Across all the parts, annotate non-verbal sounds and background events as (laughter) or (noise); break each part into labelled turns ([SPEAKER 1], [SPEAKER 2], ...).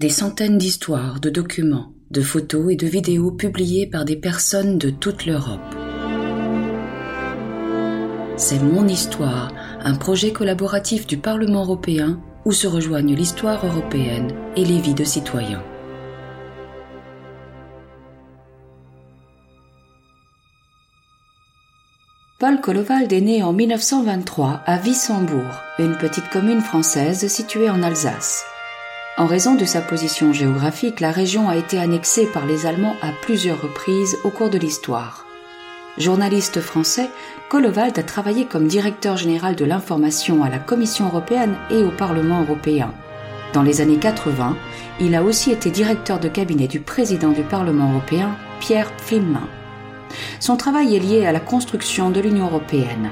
[SPEAKER 1] Des centaines d'histoires, de documents, de photos et de vidéos publiées par des personnes de toute l'Europe. C'est Mon Histoire, un projet collaboratif du Parlement européen où se rejoignent l'histoire européenne et les vies de citoyens. Paul Collovald est né en 1923 à Wissembourg, une petite commune française située en Alsace. En raison de sa position géographique, la région a été annexée par les Allemands à plusieurs reprises au cours de l'histoire. Journaliste français, Collovald a travaillé comme directeur général de l'information à la Commission européenne et au Parlement européen. Dans les années 80, il a aussi été directeur de cabinet du président du Parlement européen, Pierre Pflimlin. Son travail est lié à la construction de l'Union européenne.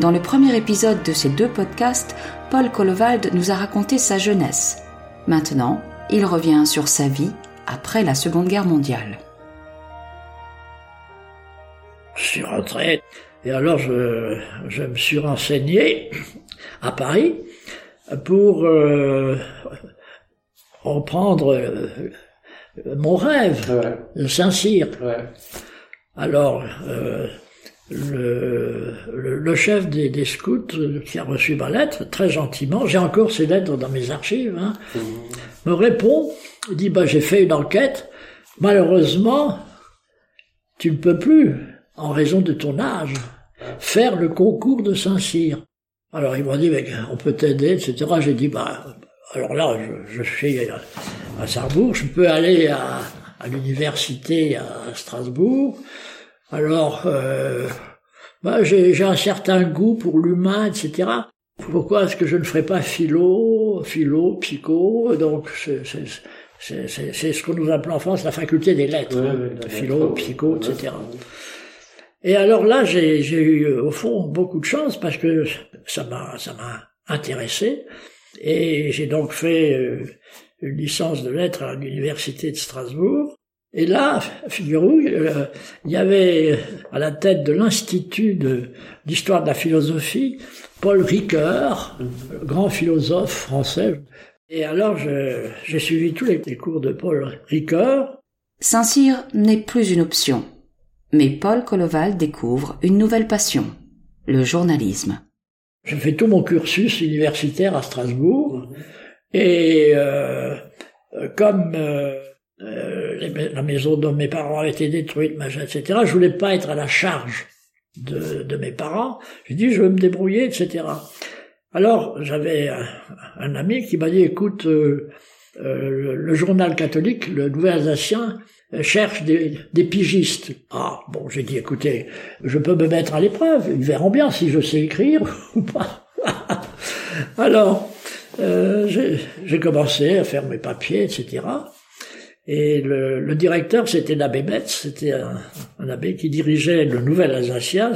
[SPEAKER 1] Dans le premier épisode de ces deux podcasts, Paul Collovald nous a raconté sa jeunesse, Maintenant, il revient sur sa vie après la Seconde Guerre mondiale.
[SPEAKER 2] Je suis rentré et alors je, me suis renseigné à Paris pour euh, reprendre euh, mon rêve de Saint-Cyr. Alors, euh, le, le, chef des, des, scouts qui a reçu ma lettre, très gentiment, j'ai encore ces lettres dans mes archives, hein, me répond, dit, bah, j'ai fait une enquête, malheureusement, tu ne peux plus, en raison de ton âge, faire le concours de Saint-Cyr. Alors il m'a dit, mais on peut t'aider, etc. J'ai dit, bah, alors là, je, je suis à Sarrebourg, je peux aller à, à l'université à Strasbourg, alors, euh, bah, j'ai un certain goût pour l'humain, etc. Pourquoi est-ce que je ne ferais pas philo, philo, psycho? Donc, c'est ce que nous appelons en France la faculté des lettres, philo, psycho, etc. Et alors là, j'ai eu au fond beaucoup de chance parce que ça m'a ça m'a intéressé et j'ai donc fait euh, une licence de lettres à l'université de Strasbourg et là, figurez-vous, euh, il y avait à la tête de l'Institut d'histoire de, la philosophie Paul Ricoeur, grand philosophe français. Et alors, j'ai suivi tous les, cours de Paul Ricoeur.
[SPEAKER 1] Saint-Cyr n'est plus une option. Mais Paul Colloval découvre une nouvelle passion, le journalisme.
[SPEAKER 2] J'ai fait tout mon cursus universitaire à Strasbourg. Et euh, comme... Euh, euh, la maison dont mes parents avaient été détruite, machin, etc. Je voulais pas être à la charge de, de mes parents. J'ai dit, je veux me débrouiller, etc. Alors, j'avais un, ami qui m'a dit, écoute, euh, euh, le, journal catholique, le Nouvel Alsacien, cherche des, des, pigistes. Ah, bon, j'ai dit, écoutez, je peux me mettre à l'épreuve, ils verront bien si je sais écrire (laughs) ou pas. Alors, j'ai commencé à faire mes papiers, etc. Et le, le directeur, c'était l'abbé Metz, c'était un, un, abbé qui dirigeait le Nouvel Alsacien,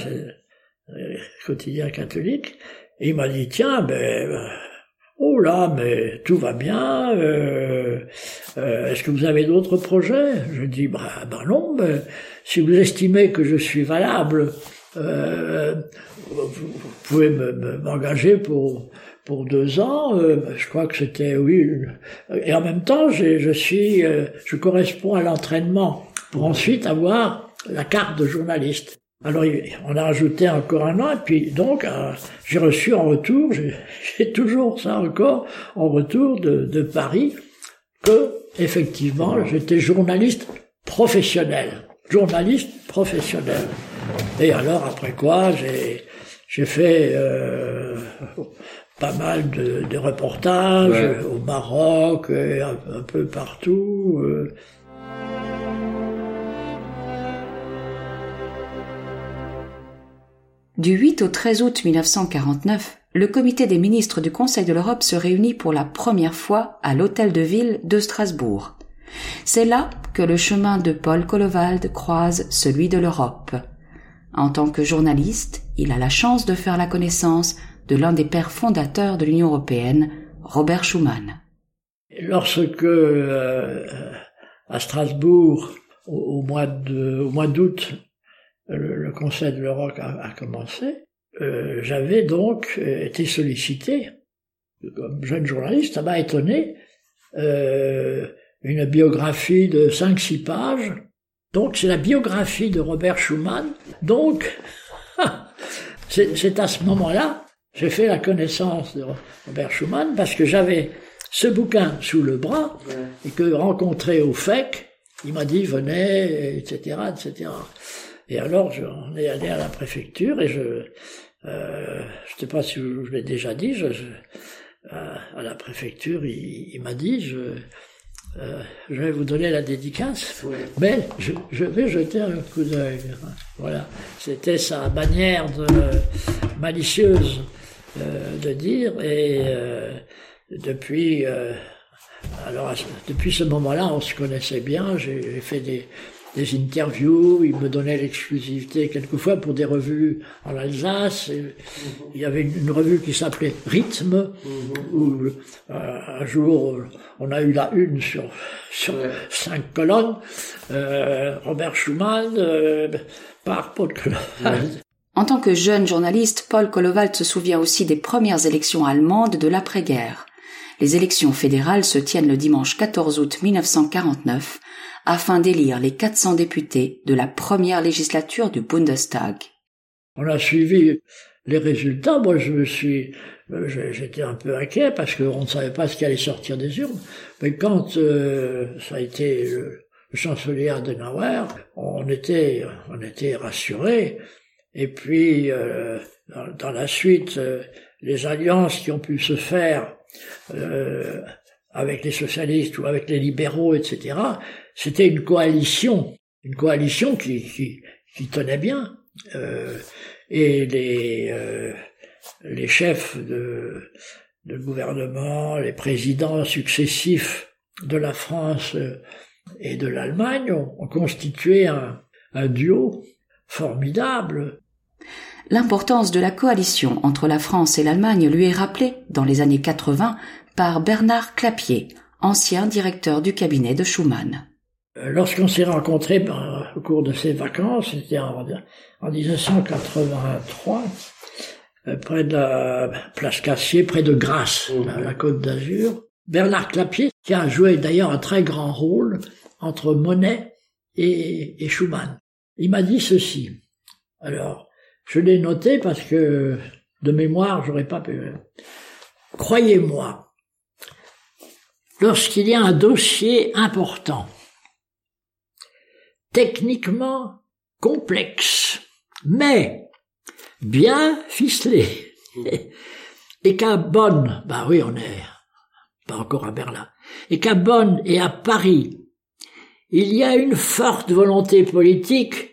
[SPEAKER 2] le quotidien catholique. Et il m'a dit, tiens, ben, oh là, mais tout va bien. Euh, euh, Est-ce que vous avez d'autres projets? Je dis, bah, bah non. Ben, si vous estimez que je suis valable, euh, vous, pouvez m'engager pour pour deux ans. Euh, je crois que c'était oui. Et en même temps, je suis, euh, je corresponds à l'entraînement pour ensuite avoir la carte de journaliste. Alors on a ajouté encore un an et puis donc euh, j'ai reçu en retour, j'ai (laughs) toujours ça encore en retour de, de Paris que effectivement j'étais journaliste professionnel, journaliste professionnel. Et alors après quoi j'ai j'ai fait euh, pas mal de, reportages au Maroc, et un, peu partout. Euh.
[SPEAKER 1] Du 8 au 13 août 1949, le comité des ministres du Conseil de l'Europe se réunit pour la première fois à l'hôtel de ville de Strasbourg. C'est là que le chemin de Paul Collovald croise celui de l'Europe. En tant que journaliste, il a la chance de faire la connaissance de l'un des pères fondateurs de l'Union européenne, Robert Schuman.
[SPEAKER 2] Lorsque euh, à Strasbourg, au, mois d'août, le, Conseil de l'Europe a, commencé, euh, j'avais donc été sollicité comme jeune journaliste. Ça m'a étonné euh, une biographie de 5-6 pages. Donc c'est la biographie de Robert Schumann. Donc (laughs) c'est à ce moment-là j'ai fait la connaissance de Robert Schumann parce que j'avais ce bouquin sous le bras et que rencontré au FEC, il m'a dit venez, etc., etc. Et alors, on est allé à la préfecture et je, euh, je sais pas si je, l'ai déjà dit, je, euh, à la préfecture, il, m'a dit, je, euh, je vais vous donner la dédicace, mais je, je, vais jeter un coup d'œil. Voilà, c'était sa manière de, malicieuse euh, de dire et euh, depuis alors depuis ce moment-là, on se connaissait bien. J'ai fait des, des interviews, il me donnait l'exclusivité quelquefois pour des revues en Alsace. Il y avait une revue qui s'appelait Rythme, où euh, un jour on a eu la une sur, sur cinq colonnes, euh, Robert Schumann euh, par Paul Kolovald.
[SPEAKER 1] En tant que jeune journaliste, Paul Kolovald se souvient aussi des premières élections allemandes de l'après-guerre. Les élections fédérales se tiennent le dimanche 14 août 1949 afin d'élire les 400 députés de la première législature du Bundestag.
[SPEAKER 2] On a suivi les résultats. Moi, je me suis, j'étais un peu inquiet parce qu'on ne savait pas ce qui allait sortir des urnes. Mais quand euh, ça a été le, chancelier Adenauer, on était, on était rassurés. Et puis, euh, dans, la suite, euh, les alliances qui ont pu se faire euh, avec les socialistes ou avec les libéraux, etc., c'était une coalition, une coalition qui, qui, qui tenait bien. Euh, et les, euh, les chefs de, de gouvernement, les présidents successifs de la France et de l'Allemagne ont, ont constitué un, un duo formidable
[SPEAKER 1] L'importance de la coalition entre la France et l'Allemagne lui est rappelée dans les années 80 par Bernard Clapier, ancien directeur du cabinet de Schumann.
[SPEAKER 2] Euh, lorsqu'on s'est rencontrés ben, au cours de ces vacances, c'était en, 1983, euh, près de la place Cassier, près de Grasse, mmh. la côte d'Azur, Bernard Clapier, qui a joué d'ailleurs un très grand rôle entre Monet et, et Schumann. Il m'a dit ceci. Alors, je l'ai noté parce que de mémoire, j'aurais pas pu. Croyez-moi, lorsqu'il y a un dossier important, techniquement complexe, mais bien ficelé, (laughs) et qu'à Bonn, bah oui, on est pas encore à Berlin, et qu'à Bonn et à Paris, il y a une forte volonté politique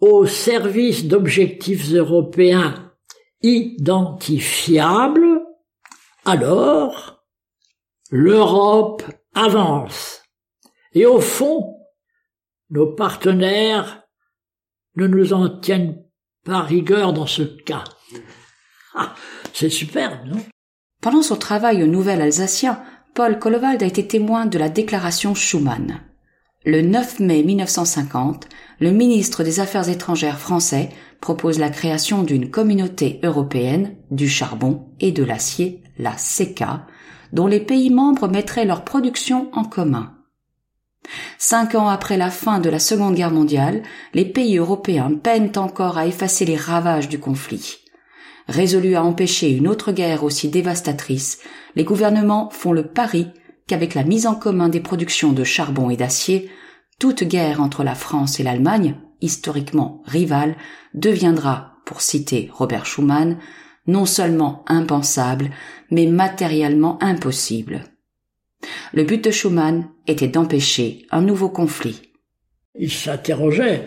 [SPEAKER 2] au service d'objectifs européens identifiables, alors l'Europe avance. Et au fond, nos partenaires ne nous en tiennent pas rigueur dans ce cas. Ah, c'est superbe, non?
[SPEAKER 1] Pendant son travail au Nouvel Alsacien, Paul Kollwald a été témoin de la déclaration Schuman. Le 9 mai 1950, le ministre des Affaires étrangères français propose la création d'une communauté européenne du charbon et de l'acier, la CECA, dont les pays membres mettraient leur production en commun. Cinq ans après la fin de la Seconde Guerre mondiale, les pays européens peinent encore à effacer les ravages du conflit. Résolus à empêcher une autre guerre aussi dévastatrice, les gouvernements font le pari qu'avec la mise en commun des productions de charbon et d'acier, toute guerre entre la France et l'Allemagne, historiquement rivale, deviendra, pour citer Robert Schumann, non seulement impensable, mais matériellement impossible. Le but de Schumann était d'empêcher un nouveau conflit.
[SPEAKER 2] Il s'interrogeait,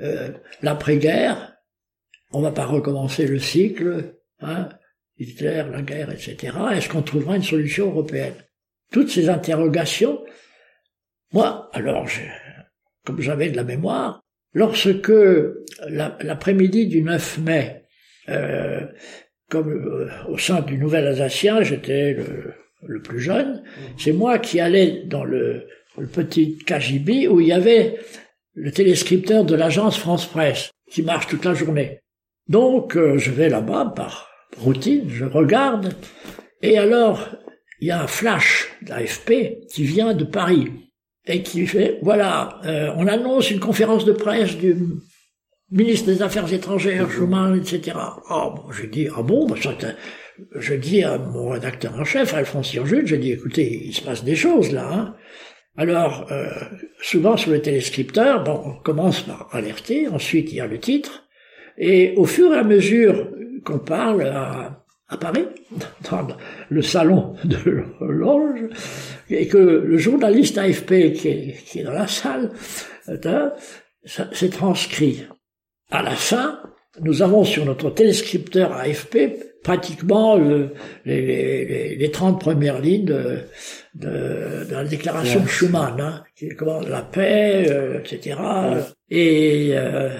[SPEAKER 2] euh, l'après-guerre, on va pas recommencer le cycle, hein, Hitler, la guerre, etc. Est-ce qu'on trouvera une solution européenne? Toutes ces interrogations, moi, alors, comme j'avais de la mémoire, lorsque l'après-midi du 9 mai, euh, comme euh, au sein du Nouvel Alsacien, j'étais le, plus jeune, c'est moi qui allais dans le, petit KGB où il y avait le téléscripteur de l'agence France Presse qui marche toute la journée. Donc euh, je vais là-bas par routine, je regarde, et alors il y a un flash d'AFP qui vient de Paris et qui fait, voilà, euh, on annonce une conférence de presse du ministre des Affaires étrangères, Schumann, etc. Oh, bon, j'ai dit, ah bon, bah, je dis à mon rédacteur en chef, Alphonse Jules, j'ai dit, écoutez, il se passe des choses là. Hein. Alors, euh, souvent sur le téléscripteur, bon, on commence par alerter, ensuite il y a le titre, et au fur et à mesure qu'on parle à, à Paris, dans le salon de l'Orge, et que le journaliste AFP qui est, qui est dans la salle, euh, s'est transcrit. À la fin, nous avons sur notre téléscripteur AFP pratiquement le, les, les, les, 30 premières lignes de, de, de la déclaration de Schuman, hein, qui commence la paix, euh, etc. Et euh,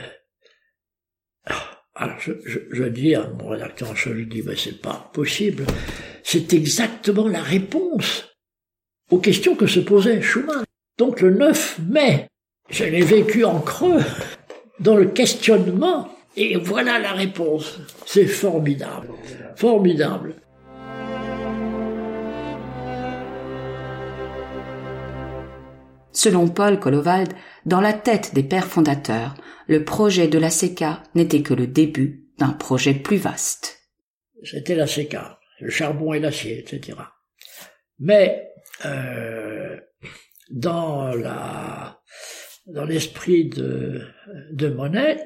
[SPEAKER 2] alors je, je, dis à mon rédacteur en chef, je dis, mais c'est pas possible. C'est exactement la réponse aux questions que se posait Schuman. Donc le 9 mai, je l'ai vécu en creux, dans le questionnement, et voilà la réponse. C'est formidable. Formidable.
[SPEAKER 1] Selon Paul Kolovald, dans la tête des pères fondateurs, le projet de la CECA n'était que le début d'un projet plus vaste.
[SPEAKER 2] C'était la CECA, le charbon et l'acier, etc. Mais euh, dans l'esprit de, de Monet,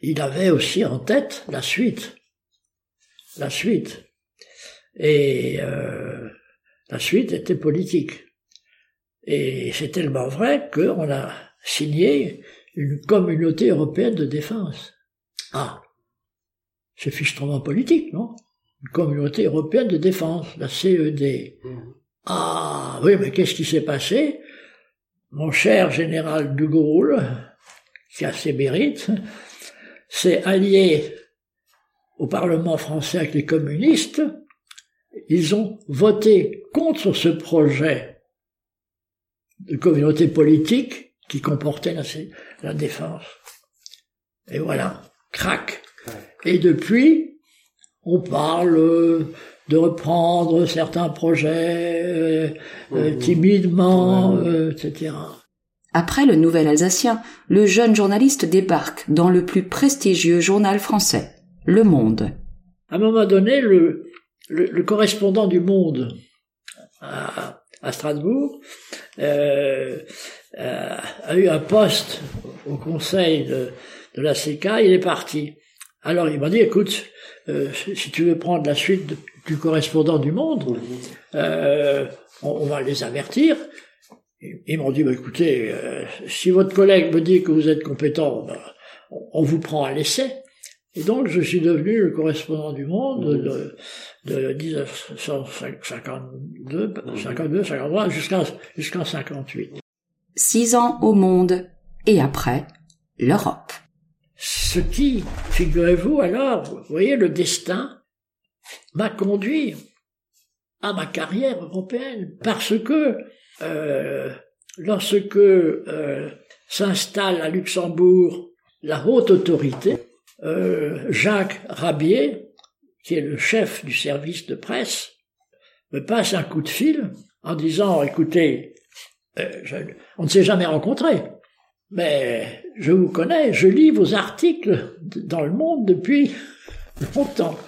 [SPEAKER 2] il avait aussi en tête la suite, la suite, et euh, la suite était politique. Et c'est tellement vrai qu'on a signé une communauté européenne de défense. Ah, c'est fichtrement politique, non? Une communauté européenne de défense, la CED. Ah, oui, mais qu'est-ce qui s'est passé? Mon cher général de Gaulle, qui a ses mérites, s'est allié au Parlement français avec les communistes. Ils ont voté contre ce projet de communauté politique qui comportait la, défense. Et voilà, crac. Et depuis, on parle de reprendre certains projets euh, euh, timidement, euh, etc.
[SPEAKER 1] Après le Nouvel Alsacien, le jeune journaliste débarque dans le plus prestigieux journal français, Le Monde.
[SPEAKER 2] À un moment donné, le, le, correspondant du Monde à, Strasbourg euh, euh, a eu un poste au conseil de, de la CK, il est parti. Alors il m'a dit, écoute, euh, si tu veux prendre la suite du correspondant du Monde, euh, on, va les avertir. Ils m'ont dit, bah, écoutez, euh, si votre collègue me dit que vous êtes compétent, bah, on vous prend à l'essai. Et donc, je suis devenu le correspondant du Monde de, de 1952, 52, 53, jusqu'en jusqu'en 58.
[SPEAKER 1] Six ans au Monde, et après, l'Europe.
[SPEAKER 2] Ce qui, figurez-vous alors, vous voyez, le destin m'a conduit à ma carrière européenne, parce que euh, lorsque euh, s'installe à Luxembourg la haute autorité, euh, Jacques Rabier, qui est le chef du service de presse, me passe un coup de fil en disant, écoutez, euh, on ne s'est jamais rencontrés, mais je vous connais, je lis vos articles dans le monde depuis (laughs) longtemps.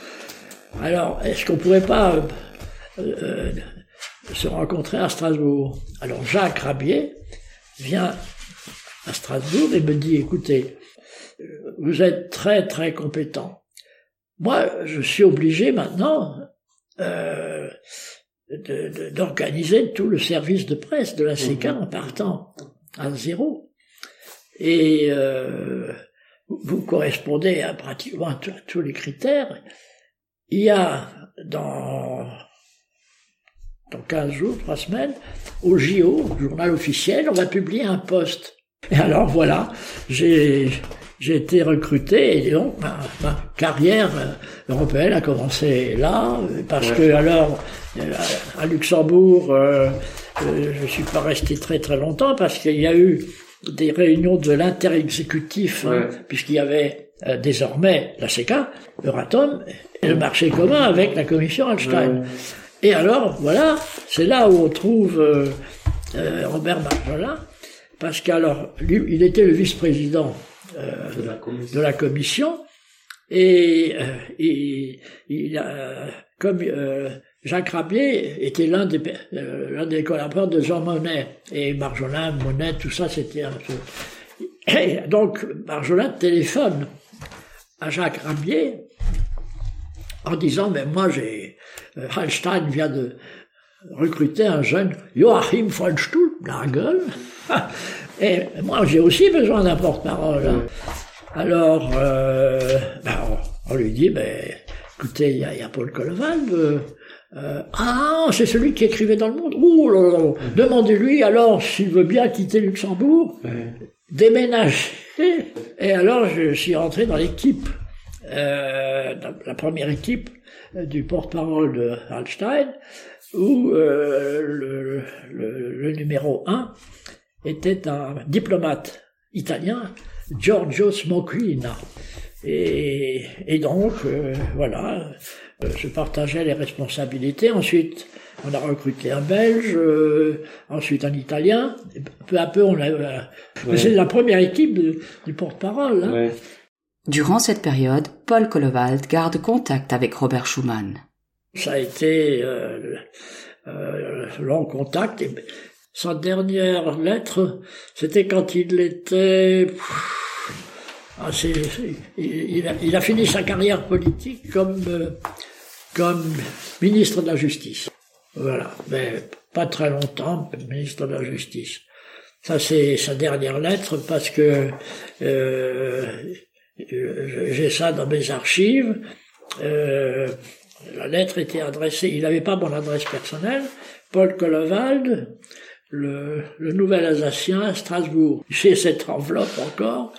[SPEAKER 2] Alors, est-ce qu'on pourrait pas euh, se rencontrer à Strasbourg? Alors Jacques Rabier vient à Strasbourg et me dit, écoutez, vous êtes très très compétent. Moi, je suis obligé maintenant euh, d'organiser tout le service de presse de la CK mhm. en partant à zéro. Et euh, vous correspondez à pratiquement tous les critères. Il y a dans dans 15 jours, 3 semaines, au JO, journal officiel, on va publier un poste. Et alors voilà, j'ai j'ai été recruté et donc ma, carrière euh, européenne a commencé là parce que alors euh, à Luxembourg euh, euh, je suis pas resté très très longtemps parce qu'il y a eu des réunions de l'interexécutif hein, puisqu'il y avait désormais la CECA, Euratom et le marché commun avec la commission Einstein. Et alors, voilà, c'est là où on trouve euh, euh, Robert Marjolin, parce qu'alors, il était le vice-président euh, de, la commission, et, il a, comme Jacques Rabier était l'un des, l'un des collaborateurs de Jean Monnet, et Marjolin, Monnet, tout ça, c'était un peu... Et donc, Marjolin téléphone à Jacques Rabier en disant, mais moi j'ai, euh, Hallstein vient de recruter un jeune Joachim von Stuhlnagel, et moi j'ai aussi besoin d'un porte-parole. Alors, euh, ben, on, lui dit, ben, écoutez, il y, a, Paul Colvin, euh, euh, ah, c'est celui qui écrivait dans le monde. Ouh là là, demandez-lui alors s'il veut bien quitter Luxembourg, déménager. Et alors je suis rentré dans l'équipe euh, la première équipe euh, du porte-parole de Hallstein, où le, le, numéro un était un diplomate italien, Giorgio Smoquina. Et, et donc, voilà, je partageais les responsabilités. Ensuite, on a recruté un Belge, ensuite un Italien. peu à peu, on a. C'est la première équipe du porte-parole. Hein.
[SPEAKER 1] Durant cette période, Paul Kollewald garde contact avec Robert Schumann.
[SPEAKER 2] Ça a été euh, euh, long contact. Et sa dernière lettre, c'était quand il était... Ah, il, a, il, a, fini sa carrière politique comme, euh, comme ministre de la Justice. Voilà, mais pas très longtemps, ministre de la Justice. Ça, c'est sa dernière lettre parce que euh, j'ai ça dans mes archives. Euh, la lettre était adressée, il n'avait pas mon adresse personnelle, Paul Collevald, le, le nouvel Alsacien à Strasbourg. J'ai cette enveloppe encore,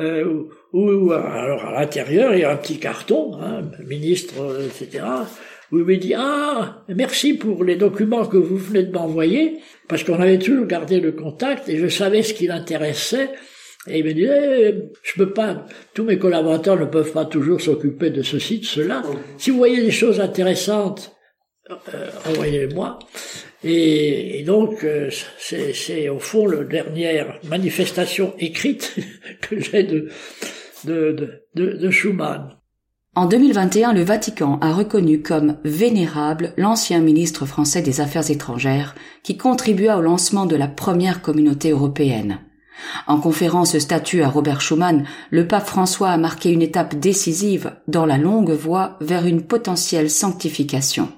[SPEAKER 2] euh, où, alors à l'intérieur, il y a un petit carton, hein, ministre, etc., où il me dit, ah, merci pour les documents que vous venez de m'envoyer, parce qu'on avait toujours gardé le contact et je savais ce qui l'intéressait, et il me dit, eh, je peux pas, tous mes collaborateurs ne peuvent pas toujours s'occuper de ceci, de cela. Si vous voyez des choses intéressantes, euh, envoyez-les-moi. Et, donc, euh, c'est au fond la dernière manifestation écrite (laughs) que j'ai de, de, de, de Schumann.
[SPEAKER 1] En 2021, le Vatican a reconnu comme vénérable l'ancien ministre français des Affaires étrangères qui contribua au lancement de la première communauté européenne. En conférant ce statut à Robert Schuman, le pape François a marqué une étape décisive dans la longue voie vers une potentielle sanctification.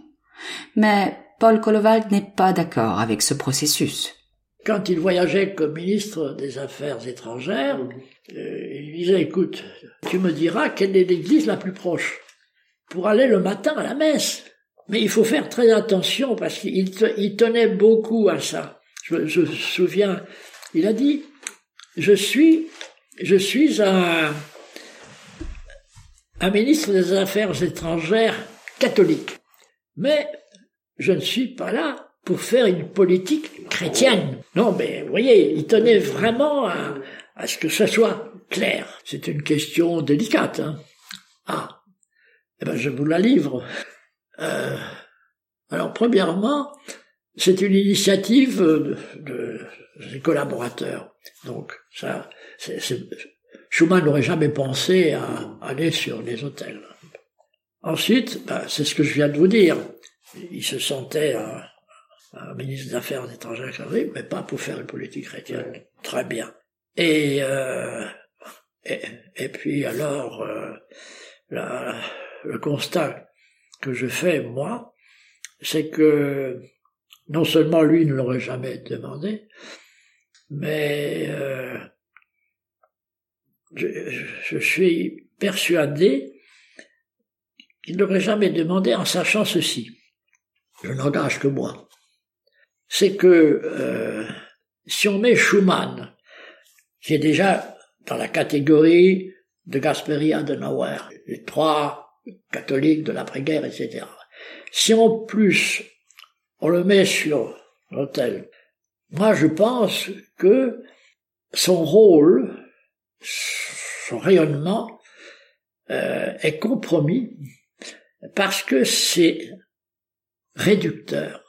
[SPEAKER 1] Mais Paul Kolovald n'est pas d'accord avec ce processus.
[SPEAKER 2] Quand il voyageait comme ministre des Affaires étrangères, euh, il disait, écoute, tu me diras quelle est l'église la plus proche pour aller le matin à la messe. Mais il faut faire très attention parce qu'il tenait beaucoup à ça. Je, me souviens, il a dit, je suis, je suis un, un ministre des Affaires étrangères catholique. Mais je ne suis pas là pour faire une politique chrétienne. Non, mais vous voyez, il tenait vraiment à, à ce que ce soit clair. C'est une question délicate. Hein. Ah, eh ben je vous la livre. Euh, alors premièrement, c'est une initiative de, de, des collaborateurs. Donc ça, c'est, Schumann n'aurait jamais pensé à aller sur les hôtels. Ensuite, ben, c'est ce que je viens de vous dire. Il se sentait un, ministre des Affaires étrangères, mais pas pour faire une politique chrétienne. Très bien. Et, euh, et, puis alors, euh, le constat que je fais, moi, c'est que non seulement lui ne l'aurait jamais demandé, mais euh, je, suis persuadé qu'il n'aurait jamais demandé en sachant ceci. Je n'engage que moi. C'est que euh, si on met Schumann, qui est déjà dans la catégorie de Gasperi Adenauer, les trois catholiques de l'après-guerre, etc. Si en plus on le met sur l'hôtel moi, je pense que son rôle, son rayonnement euh, est compromis parce que c'est réducteur.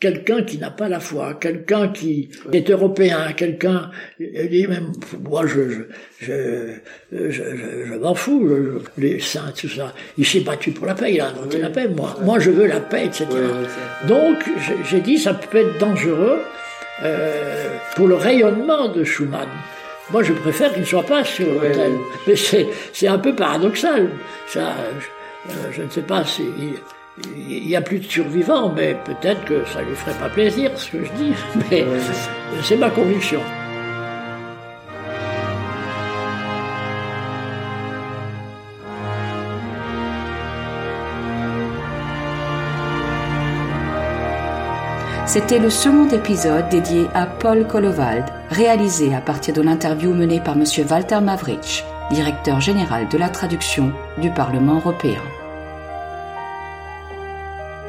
[SPEAKER 2] Quelqu'un qui n'a pas la foi, quelqu'un qui est européen, quelqu'un dit même moi je je je, je, je, m'en fous, les saints tout ça. Il s'est battu pour la paix, il a inventé la paix. Moi, moi je veux la paix, etc. Donc j'ai dit ça peut être dangereux euh, pour le rayonnement de Schumann. Moi, je préfère qu'il ne soit pas sur l'hôtel. Mais c'est un peu paradoxal. Ça, je, euh, je ne sais pas si il n'y a plus de survivants, mais peut-être que ça lui ferait pas plaisir ce que je dis, (laughs) mais c'est ma conviction.
[SPEAKER 1] C'était le second épisode dédié à Paul Kolovald, réalisé à partir de l'interview menée par M. Walter Mavrich, directeur général de la traduction du Parlement européen.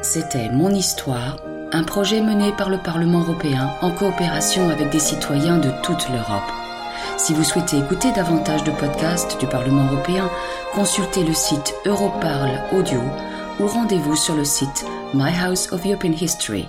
[SPEAKER 1] C'était Mon Histoire, un projet mené par le Parlement européen en coopération avec des citoyens de toute l'Europe. Si vous souhaitez écouter davantage de podcasts du Parlement européen, consultez le site Europarl Audio ou rendez-vous sur le site My House of European History